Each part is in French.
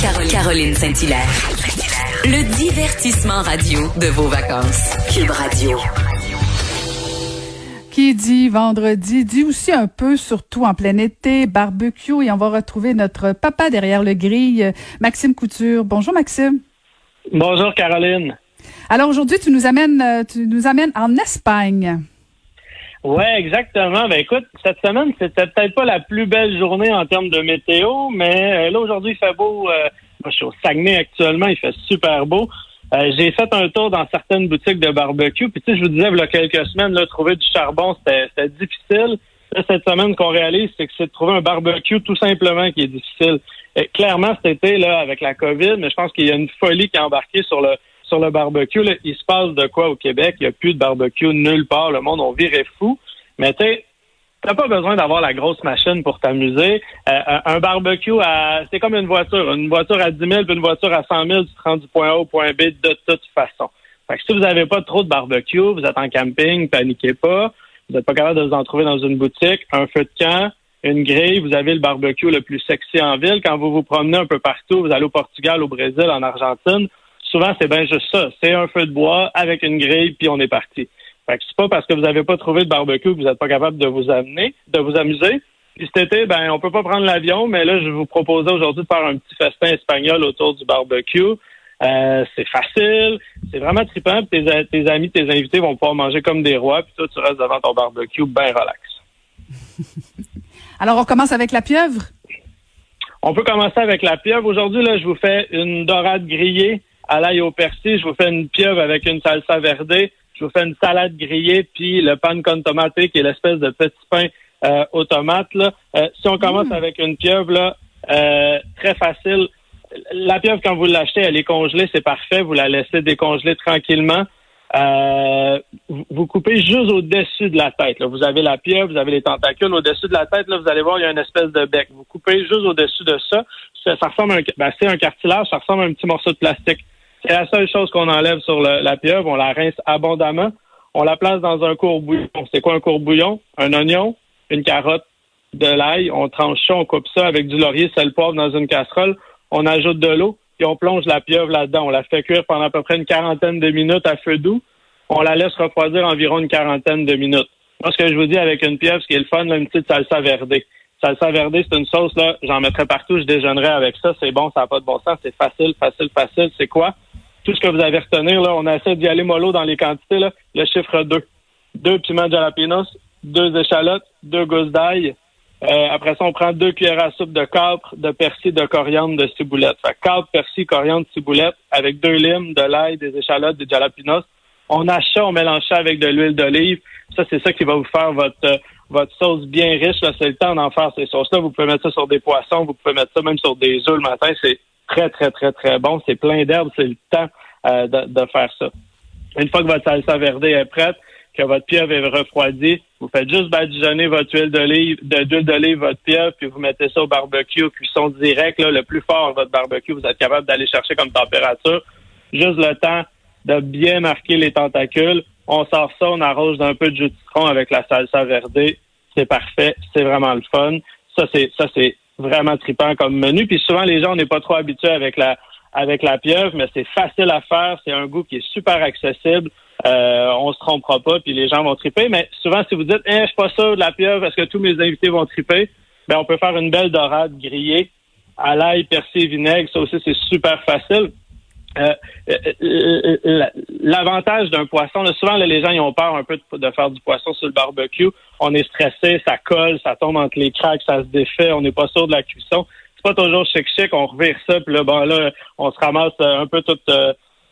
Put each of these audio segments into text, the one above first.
Caroline Saint-Hilaire. Le divertissement radio de vos vacances. Cube Radio. Qui dit vendredi dit aussi un peu, surtout en plein été, barbecue et on va retrouver notre papa derrière le grille, Maxime Couture. Bonjour Maxime. Bonjour Caroline. Alors aujourd'hui, tu nous amènes, euh, tu nous amènes en Espagne. Ouais, exactement. Ben écoute, cette semaine, c'était peut-être pas la plus belle journée en termes de météo, mais euh, là aujourd'hui, il fait beau. Euh, moi, je suis au Saguenay actuellement, il fait super beau. Euh, j'ai fait un tour dans certaines boutiques de barbecue. Puis tu sais, je vous disais, il y a quelques semaines, là, trouver du charbon, c'était difficile. Là, cette semaine, qu'on réalise, c'est que c'est de trouver un barbecue tout simplement qui est difficile. Clairement, cet été, là, avec la COVID, mais je pense qu'il y a une folie qui a embarqué sur le sur le barbecue. Il se passe de quoi au Québec? Il n'y a plus de barbecue nulle part. Le monde, on virait fou. Mais tu sais, T'as pas besoin d'avoir la grosse machine pour t'amuser. Euh, un barbecue, à, c'est comme une voiture. Une voiture à 10 000 puis une voiture à 100 000, tu te rends du point A au point B de toute façon. Fait que si vous n'avez pas trop de barbecue, vous êtes en camping, paniquez pas. Vous n'êtes pas capable de vous en trouver dans une boutique. Un feu de camp, une grille, vous avez le barbecue le plus sexy en ville. Quand vous vous promenez un peu partout, vous allez au Portugal, au Brésil, en Argentine, souvent c'est bien juste ça. C'est un feu de bois avec une grille, puis on est parti. Fait que c'est pas parce que vous n'avez pas trouvé de barbecue que vous n'êtes pas capable de vous amener, de vous amuser. Puis cet été, ben, on peut pas prendre l'avion, mais là, je vous proposais aujourd'hui de faire un petit festin espagnol autour du barbecue. Euh, c'est facile, c'est vraiment trippant. Tes, tes amis, tes invités vont pouvoir manger comme des rois, puis toi, tu restes devant ton barbecue bien relax. Alors, on commence avec la pieuvre? On peut commencer avec la pieuvre. Aujourd'hui, là, je vous fais une dorade grillée à l'ail au persil. Je vous fais une pieuvre avec une salsa verdée je vous fais une salade grillée, puis le pan con tomate, qui est l'espèce de petit pain euh, aux tomates. Là. Euh, si on commence mm. avec une pieuvre, là, euh, très facile. La pieuvre, quand vous l'achetez, elle est congelée, c'est parfait. Vous la laissez décongeler tranquillement. vous coupez juste au-dessus de la tête. Là. Vous avez la pieuvre, vous avez les tentacules. Au-dessus de la tête, là, vous allez voir, il y a une espèce de bec. Vous coupez juste au-dessus de ça. Ça, ressemble à un, ben, c'est un cartilage, ça ressemble à un petit morceau de plastique. C'est la seule chose qu'on enlève sur la pieuvre. On la rince abondamment. On la place dans un courbouillon. C'est quoi un courbouillon? Un oignon, une carotte, de l'ail. On tranche ça, on coupe ça avec du laurier, sel, poivre dans une casserole. On ajoute de l'eau, puis on plonge la pieuvre là-dedans. On la fait cuire pendant à peu près une quarantaine de minutes à feu doux. On la laisse refroidir environ une quarantaine de minutes. Moi, ce que je vous dis avec une pieuvre, ce qui est le fun, là, une petite salsa verdée. Salsa verdée, c'est une sauce, là, j'en mettrais partout, je déjeunerais avec ça. C'est bon, ça n'a pas de bon sens, c'est facile, facile, facile. C'est quoi? tout ce que vous avez retenir, là, on essaie d'y aller mollo dans les quantités. Là. Le chiffre 2. Deux piments jalapenos, deux échalotes, deux gousses d'ail. Euh, après ça, on prend deux cuillères à soupe de capre, de persil, de coriandre, de ciboulette. Fait capre, persil, coriandre, ciboulette, avec deux limes, de l'ail, des échalotes, des jalapenos. On achète, on mélange ça avec de l'huile d'olive. Ça, c'est ça qui va vous faire votre euh, votre sauce bien riche. Là, c'est le temps d'en faire ces sauces-là. Vous pouvez mettre ça sur des poissons, vous pouvez mettre ça même sur des œufs le matin. C'est très, très, très, très bon. C'est plein d'herbes, c'est le temps euh, de, faire ça. Une fois que votre salsa verdée est prête, que votre pieuvre est refroidie, vous faites juste badigeonner votre huile d'olive, d'huile d'olive, votre pieuvre, puis vous mettez ça au barbecue, cuisson direct, là, le plus fort votre barbecue, vous êtes capable d'aller chercher comme température. Juste le temps de bien marquer les tentacules. On sort ça, on arrose d'un peu de jus de citron avec la salsa verdée. C'est parfait, c'est vraiment le fun. Ça, c'est ça, c'est vraiment tripant comme menu. Puis souvent, les gens, on n'est pas trop habitués avec la avec la pieuvre, mais c'est facile à faire. C'est un goût qui est super accessible. Euh, on se trompera pas, puis les gens vont triper. Mais souvent, si vous dites, eh, je suis pas sûr de la pieuvre, est-ce que tous mes invités vont triper? Ben, on peut faire une belle dorade grillée à l'ail, persil, vinaigre. Ça aussi, c'est super facile. Euh, euh, l'avantage d'un poisson, souvent les gens ils ont peur un peu de, faire du poisson sur le barbecue. On est stressé, ça colle, ça tombe entre les craques, ça se défait, on n'est pas sûr de la cuisson. C'est pas toujours chic chic, on revire ça, puis là, bon là, on se ramasse euh, un peu toute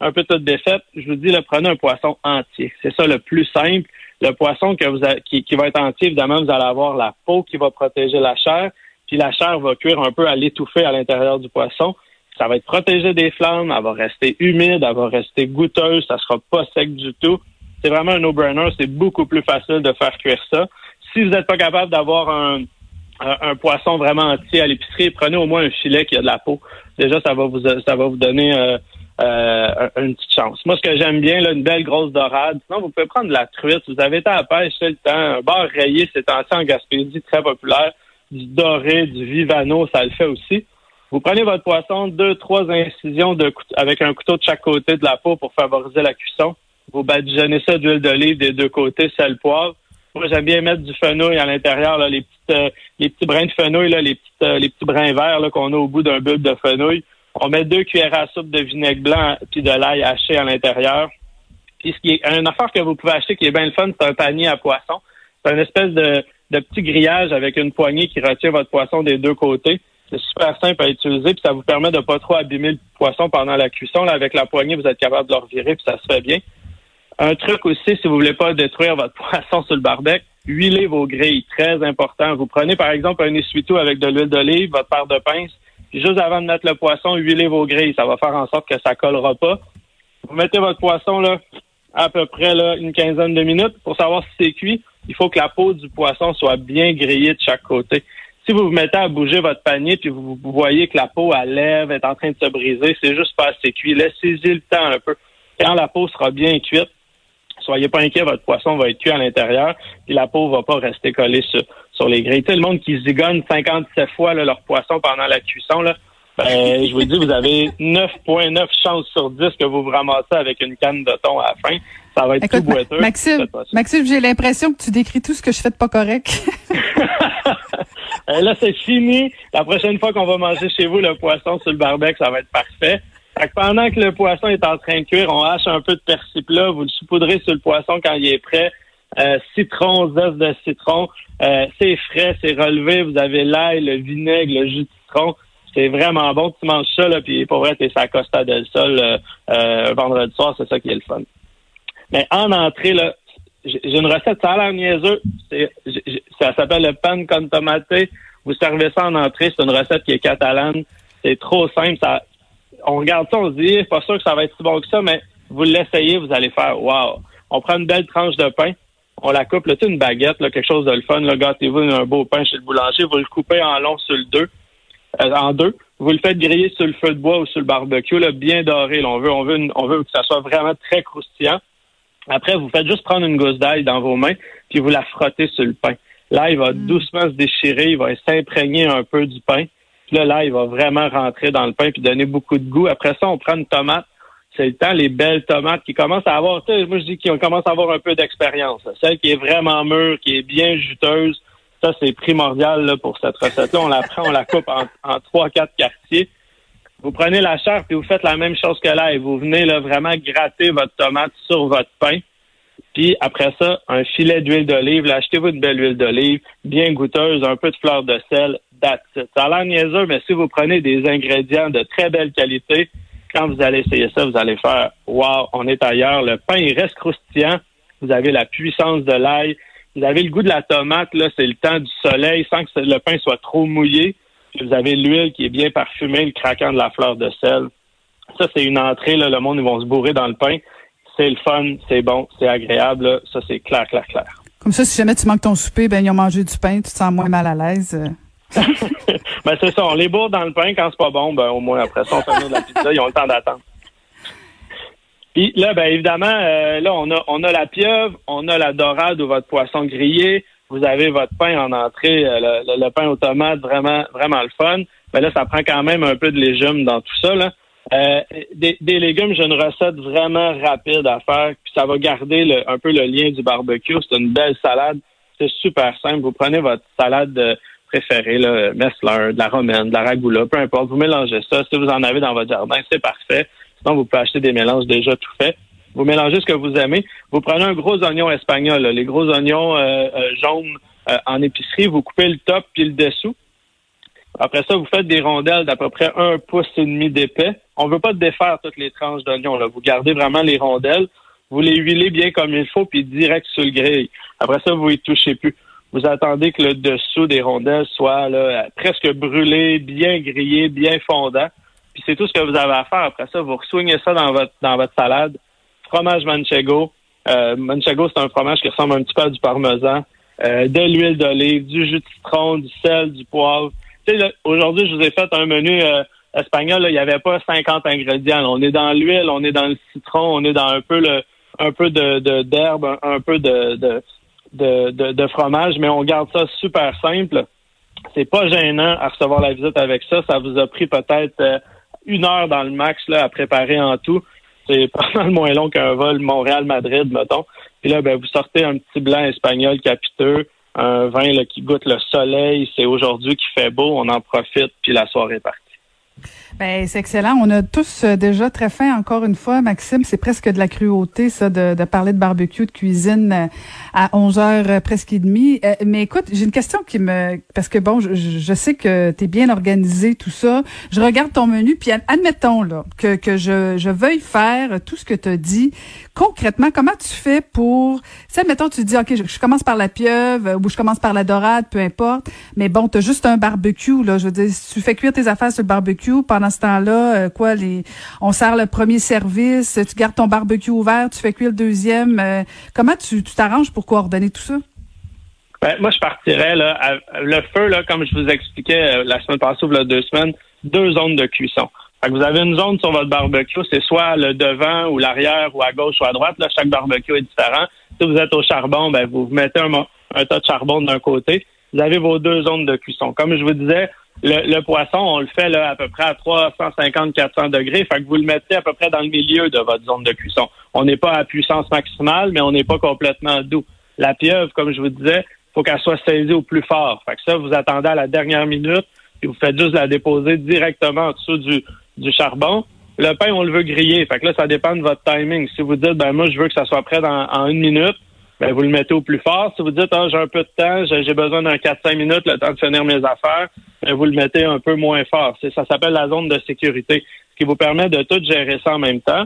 un peu toute défaite. Je vous dis, là, prenez un poisson entier. C'est ça le plus simple. Le poisson que vous qui, qui va être entier, évidemment, vous allez avoir la peau qui va protéger la chair, puis la chair va cuire un peu à l'étouffer à l'intérieur du poisson ça va être protégé des flammes, elle va rester humide, elle va rester goûteuse, ça sera pas sec du tout. C'est vraiment un no-brainer, c'est beaucoup plus facile de faire cuire ça. Si vous n'êtes pas capable d'avoir un, un, poisson vraiment entier à l'épicerie, prenez au moins un filet qui a de la peau. Déjà, ça va vous ça va vous donner euh, euh, une petite chance. Moi, ce que j'aime bien, là, une belle grosse dorade. Sinon, vous pouvez prendre de la truite. Vous avez été à la pêche, c'est le temps. Un bar rayé, c'est en Gaspésie, très populaire. Du doré, du vivano, ça le fait aussi. Vous prenez votre poisson, deux, trois incisions de, avec un couteau de chaque côté de la peau pour favoriser la cuisson. Vous badigeonnez ça d'huile d'olive des deux côtés, sel, poivre. Moi, j'aime bien mettre du fenouil à l'intérieur, les, petites, euh, les petits brins de fenouil, là, les, petites, euh, les petits brins verts qu'on a au bout d'un bulbe de fenouil. On met deux cuillères à soupe de vinaigre blanc puis de l'ail haché à l'intérieur. Puis ce qui est une affaire que vous pouvez acheter qui est bien le fun, c'est un panier à poisson. C'est une espèce de, de petit grillage avec une poignée qui retient votre poisson des deux côtés. C'est super simple à utiliser, puis ça vous permet de pas trop abîmer le poisson pendant la cuisson. Là, avec la poignée, vous êtes capable de le revirer, puis ça se fait bien. Un truc aussi, si vous voulez pas détruire votre poisson sur le barbecue, huilez vos grilles, très important. Vous prenez par exemple un essuie-tout avec de l'huile d'olive, votre paire de pince, puis juste avant de mettre le poisson, huilez vos grilles. Ça va faire en sorte que ça collera pas. Vous mettez votre poisson là à peu près là, une quinzaine de minutes pour savoir si c'est cuit. Il faut que la peau du poisson soit bien grillée de chaque côté si vous vous mettez à bouger votre panier puis vous, voyez que la peau à lèvres est en train de se briser, c'est juste pas assez cuit. Laissez-y le temps un peu. Quand la peau sera bien cuite, soyez pas inquiet, votre poisson va être cuit à l'intérieur, puis la peau va pas rester collée sur, les grilles. Tout le monde qui zigonne 57 fois leur poisson pendant la cuisson, là, ben, je vous dis, vous avez 9,9 chances sur 10 que vous vous ramassez avec une canne de thon à la fin. Ça va être tout boiteux. Maxime, Maxime j'ai l'impression que tu décris tout ce que je fais de pas correct. Euh, là, c'est fini. La prochaine fois qu'on va manger chez vous le poisson sur le barbecue, ça va être parfait. Fait que pendant que le poisson est en train de cuire, on hache un peu de persil plat, vous le saupoudrez sur le poisson quand il est prêt. Euh, citron, zeste de citron, euh, c'est frais, c'est relevé. Vous avez l'ail, le vinaigre, le jus de citron. C'est vraiment bon. Tu manges ça, là, puis pour vrai, t'es sa Costa del Sol euh, vendredi soir, c'est ça qui est le fun. Mais en entrée, là, j'ai une recette, ça a l'air niaiseux. Ça s'appelle le pan con tomate. Vous servez ça en entrée. C'est une recette qui est catalane. C'est trop simple. Ça, on regarde ça, on se dit, pas sûr que ça va être si bon que ça, mais vous l'essayez, vous allez faire, wow. On prend une belle tranche de pain. On la coupe, là, une baguette, là, quelque chose de le fun. Là, gâtez-vous un beau pain chez le boulanger. Vous le coupez en long sur le deux, euh, en deux. Vous le faites griller sur le feu de bois ou sur le barbecue, là, bien doré. on veut, on veut, on veut que ça soit vraiment très croustillant. Après, vous faites juste prendre une gousse d'ail dans vos mains, puis vous la frottez sur le pain. L'ail va mm. doucement se déchirer, il va s'imprégner un peu du pain. Puis là, l'ail va vraiment rentrer dans le pain puis donner beaucoup de goût. Après ça, on prend une tomate. C'est le temps, les belles tomates qui commencent à avoir, moi je dis qu'on commence à avoir un peu d'expérience. Celle qui est vraiment mûre, qui est bien juteuse, ça c'est primordial là, pour cette recette-là. On la prend, on la coupe en trois, quatre quartiers. Vous prenez la chair puis vous faites la même chose que et vous venez là, vraiment gratter votre tomate sur votre pain. Puis après ça, un filet d'huile d'olive. Achetez-vous une belle huile d'olive, bien goûteuse, un peu de fleur de sel, that's Ça a l'air niaiseux, mais si vous prenez des ingrédients de très belle qualité, quand vous allez essayer ça, vous allez faire Wow, on est ailleurs. Le pain, il reste croustillant. Vous avez la puissance de l'ail. Vous avez le goût de la tomate, là, c'est le temps du soleil, sans que le pain soit trop mouillé. Vous avez l'huile qui est bien parfumée, le craquant de la fleur de sel. Ça, c'est une entrée. Là, le monde, ils vont se bourrer dans le pain. C'est le fun, c'est bon, c'est agréable. Ça, c'est clair, clair, clair. Comme ça, si jamais tu manques ton souper, ben ils ont mangé du pain, tu te sens moins mal à l'aise. ben c'est ça, on les bourre dans le pain quand c'est pas bon, ben au moins après ça, on fait de la pizza, ils ont le temps d'attendre. Puis là, ben évidemment, euh, là, on a on a la pieuvre, on a la dorade ou votre poisson grillé, vous avez votre pain en entrée, euh, le, pain aux tomates, vraiment, vraiment le fun. Mais là, ça prend quand même un peu de légumes dans tout ça. Là. Euh, des, légumes, j'ai une recette vraiment rapide à faire, puis ça va garder un peu le lien du barbecue. C'est une belle salade. C'est super simple. Vous prenez votre salade euh, préférée, là, Messler, de la romaine, de la ragoula, peu importe. Vous mélangez ça. Si vous en avez dans votre jardin, c'est parfait. Sinon, vous pouvez acheter des mélanges déjà tout faits. Vous mélangez ce que vous aimez. Vous prenez un gros oignon espagnol, les gros oignons euh, euh, jaunes euh, en épicerie. Vous coupez le top puis le dessous. Après ça, vous faites des rondelles d'à peu près un pouce et demi d'épais. On veut pas défaire toutes les tranches d'oignons. Vous gardez vraiment les rondelles. Vous les huilez bien comme il faut, puis direct sur le grill. Après ça, vous y touchez plus. Vous attendez que le dessous des rondelles soit presque brûlé, bien grillé, bien fondant. Puis c'est tout ce que vous avez à faire. Après ça, vous soignez ça dans votre dans votre salade fromage manchego. Euh, manchego, c'est un fromage qui ressemble un petit peu à du parmesan. Euh, de l'huile d'olive, du jus de citron, du sel, du poivre. Aujourd'hui, je vous ai fait un menu euh, espagnol. il n'y avait pas 50 ingrédients. On est dans l'huile, on est dans le citron, on est dans un peu le, un peu de d'herbe, un, peu de de, de, de fromage, mais on garde ça super simple. c'est pas gênant à recevoir la visite avec ça. Ça vous a pris peut-être euh, une heure dans le max là, à préparer en tout. C'est pas mal moins long qu'un vol Montréal-Madrid, mettons. Puis là, ben, vous sortez un petit blanc espagnol capiteux, un vin là, qui goûte le soleil. C'est aujourd'hui qui fait beau, on en profite, puis la soirée est partie. Ben, c'est excellent. On a tous euh, déjà très faim, encore une fois, Maxime. C'est presque de la cruauté, ça, de, de parler de barbecue, de cuisine euh, à 11 heures euh, presque et demie. mais écoute, j'ai une question qui me... Parce que, bon, je, je sais que tu es bien organisé, tout ça. Je regarde ton menu, puis admettons là que, que je, je veuille faire tout ce que tu as dit. Concrètement, comment tu fais pour... Tu admettons, tu dis, OK, je, commence par la pieuvre ou je commence par la dorade, peu importe. Mais bon, tu as juste un barbecue, là. Je veux dire, tu fais cuire tes affaires sur le barbecue pendant ce temps-là, euh, quoi, les, on sert le premier service, tu gardes ton barbecue ouvert, tu fais cuire le deuxième. Euh, comment tu t'arranges pour coordonner tout ça? Ben, moi, je partirais là, le feu, là, comme je vous expliquais euh, la semaine passée ou deux semaines, deux zones de cuisson. vous avez une zone sur votre barbecue, c'est soit le devant ou l'arrière ou à gauche ou à droite. Là, chaque barbecue est différent. Si vous êtes au charbon, ben, vous mettez un tas de charbon d'un côté. Vous avez vos deux zones de cuisson. Comme je vous disais, le, poisson, on le fait là, à peu près à 350-400 degrés. Fait que vous le mettez à peu près dans le milieu de votre zone de cuisson. On n'est pas à puissance maximale, mais on n'est pas complètement doux. La pieuvre, comme je vous disais, faut qu'elle soit saisie au plus fort. Fait que ça, vous attendez à la dernière minute, et vous faites juste la déposer directement en dessous du, du charbon. Le pain, on le veut griller. Fait que là, ça dépend de votre timing. Si vous dites, ben moi, je veux que ça soit prêt dans, en une minute, ben vous le mettez au plus fort. Si vous dites, ah, j'ai un peu de temps, j'ai besoin d'un 4-5 minutes, le temps de finir mes affaires, vous le mettez un peu moins fort. Ça s'appelle la zone de sécurité, ce qui vous permet de tout gérer ça en même temps.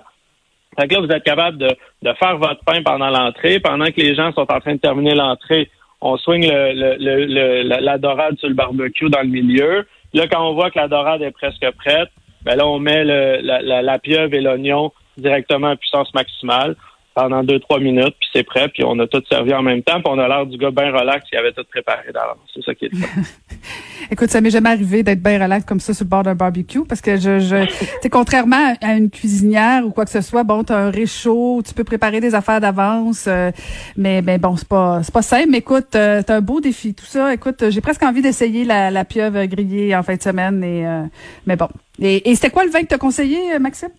Fait que là, vous êtes capable de, faire votre pain pendant l'entrée. Pendant que les gens sont en train de terminer l'entrée, on swing le, le, la, dorade sur le barbecue dans le milieu. Là, quand on voit que la dorade est presque prête, ben là, on met la, la pieuvre et l'oignon directement à puissance maximale pendant deux, trois minutes, puis c'est prêt, puis on a tout servi en même temps, puis on a l'air du gars bien relax qui avait tout préparé d'avance. C'est ça qui est Écoute, ça m'est jamais arrivé d'être bien relax comme ça sur le bord d'un barbecue, parce que je, je contrairement à une cuisinière ou quoi que ce soit, bon, t'as un réchaud, tu peux préparer des affaires d'avance, euh, mais, mais bon, c'est pas, c'est pas simple. Mais écoute, euh, t'as un beau défi, tout ça. Écoute, j'ai presque envie d'essayer la, la pieuvre grillée en fin de semaine, et, euh, mais bon. Et, et c'était quoi le vin que t'as conseillé, Maxime?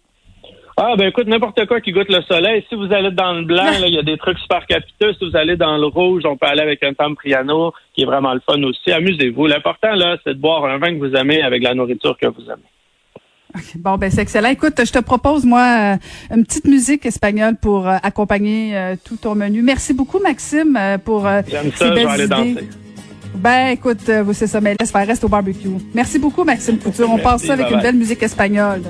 Ah, ben écoute, n'importe quoi qui goûte le soleil. Si vous allez dans le blanc, il y a des trucs super capiteux. Si vous allez dans le rouge, on peut aller avec un Tampriano, qui est vraiment le fun aussi. Amusez-vous. L'important, là, c'est de boire un vin que vous aimez avec la nourriture que vous aimez. Bon, ben c'est excellent. Écoute, je te propose, moi, euh, une petite musique espagnole pour euh, accompagner euh, tout ton menu. Merci beaucoup, Maxime, pour J'aime ça, je vais aller danser. Ben, écoute, c'est ça, mais laisse faire, reste au barbecue. Merci beaucoup, Maxime Couture. On passe ça avec une belle musique espagnole.